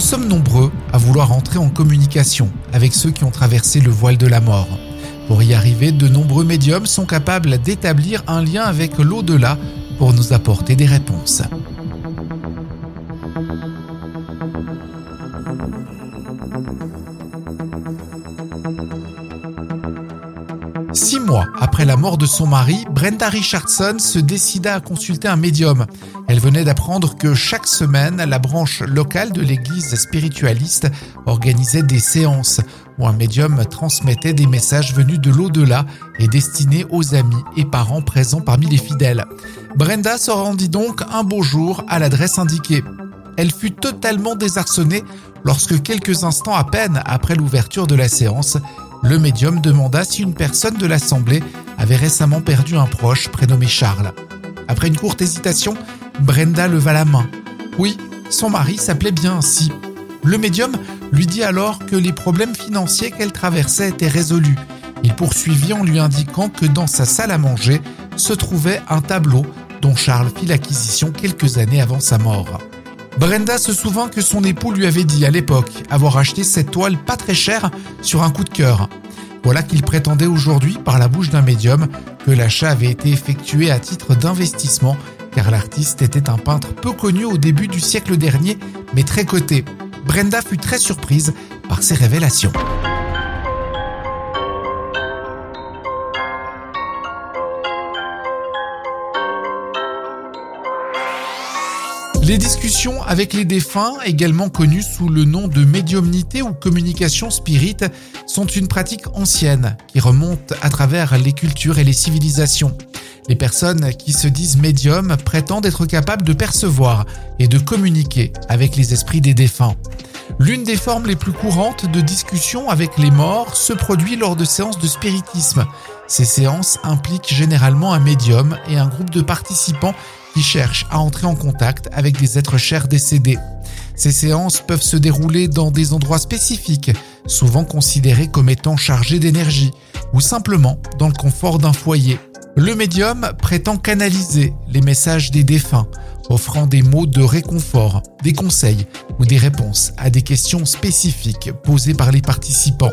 Nous sommes nombreux à vouloir entrer en communication avec ceux qui ont traversé le voile de la mort. Pour y arriver, de nombreux médiums sont capables d'établir un lien avec l'au-delà pour nous apporter des réponses. Après la mort de son mari, Brenda Richardson se décida à consulter un médium. Elle venait d'apprendre que chaque semaine, la branche locale de l'église spiritualiste organisait des séances où un médium transmettait des messages venus de l'au-delà et destinés aux amis et parents présents parmi les fidèles. Brenda se rendit donc un beau jour à l'adresse indiquée. Elle fut totalement désarçonnée lorsque quelques instants à peine après l'ouverture de la séance, le médium demanda si une personne de l'assemblée avait récemment perdu un proche prénommé Charles. Après une courte hésitation, Brenda leva la main. Oui, son mari s'appelait bien ainsi. Le médium lui dit alors que les problèmes financiers qu'elle traversait étaient résolus. Il poursuivit en lui indiquant que dans sa salle à manger se trouvait un tableau dont Charles fit l'acquisition quelques années avant sa mort. Brenda se souvint que son époux lui avait dit à l'époque avoir acheté cette toile pas très chère sur un coup de cœur. Voilà qu'il prétendait aujourd'hui, par la bouche d'un médium, que l'achat avait été effectué à titre d'investissement, car l'artiste était un peintre peu connu au début du siècle dernier, mais très coté. Brenda fut très surprise par ces révélations. Les discussions avec les défunts, également connues sous le nom de médiumnité ou communication spirit, sont une pratique ancienne qui remonte à travers les cultures et les civilisations. Les personnes qui se disent médiums prétendent être capables de percevoir et de communiquer avec les esprits des défunts. L'une des formes les plus courantes de discussion avec les morts se produit lors de séances de spiritisme. Ces séances impliquent généralement un médium et un groupe de participants qui cherchent à entrer en contact avec des êtres chers décédés. Ces séances peuvent se dérouler dans des endroits spécifiques, souvent considérés comme étant chargés d'énergie, ou simplement dans le confort d'un foyer. Le médium prétend canaliser les messages des défunts, offrant des mots de réconfort, des conseils ou des réponses à des questions spécifiques posées par les participants.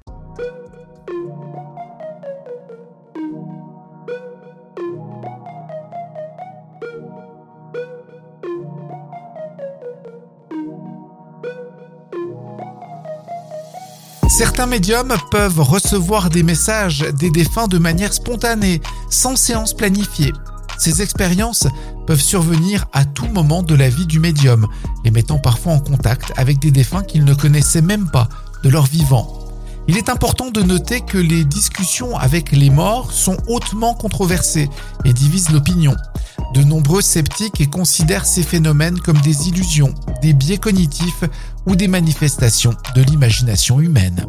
Certains médiums peuvent recevoir des messages des défunts de manière spontanée, sans séance planifiée. Ces expériences peuvent survenir à tout moment de la vie du médium, les mettant parfois en contact avec des défunts qu'ils ne connaissaient même pas de leur vivant. Il est important de noter que les discussions avec les morts sont hautement controversées et divisent l'opinion. De nombreux sceptiques considèrent ces phénomènes comme des illusions, des biais cognitifs ou des manifestations de l'imagination humaine.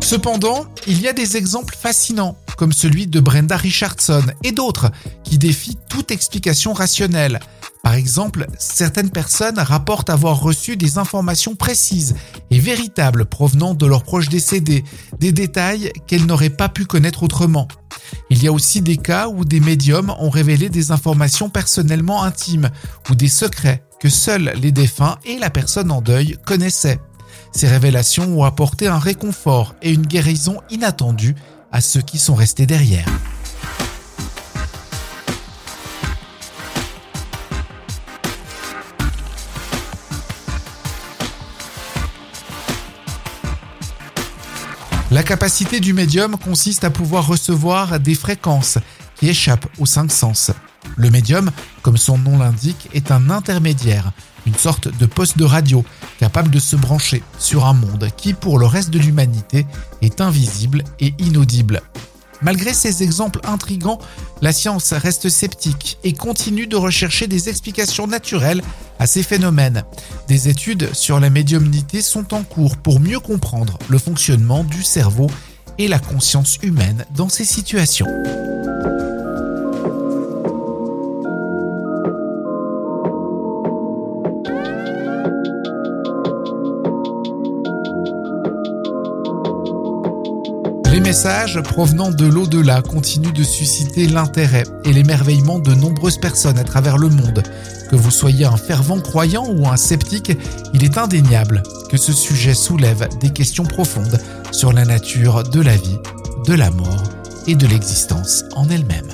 Cependant, il y a des exemples fascinants, comme celui de Brenda Richardson et d'autres, qui défient toute explication rationnelle. Par exemple, certaines personnes rapportent avoir reçu des informations précises et véritables provenant de leurs proches décédés, des détails qu'elles n'auraient pas pu connaître autrement. Il y a aussi des cas où des médiums ont révélé des informations personnellement intimes ou des secrets que seuls les défunts et la personne en deuil connaissaient. Ces révélations ont apporté un réconfort et une guérison inattendue à ceux qui sont restés derrière. La capacité du médium consiste à pouvoir recevoir des fréquences qui échappent aux cinq sens. Le médium, comme son nom l'indique, est un intermédiaire, une sorte de poste de radio capable de se brancher sur un monde qui, pour le reste de l'humanité, est invisible et inaudible. Malgré ces exemples intrigants, la science reste sceptique et continue de rechercher des explications naturelles à ces phénomènes. Des études sur la médiumnité sont en cours pour mieux comprendre le fonctionnement du cerveau et la conscience humaine dans ces situations. Messages provenant de l'au-delà continuent de susciter l'intérêt et l'émerveillement de nombreuses personnes à travers le monde. Que vous soyez un fervent croyant ou un sceptique, il est indéniable que ce sujet soulève des questions profondes sur la nature de la vie, de la mort et de l'existence en elle-même.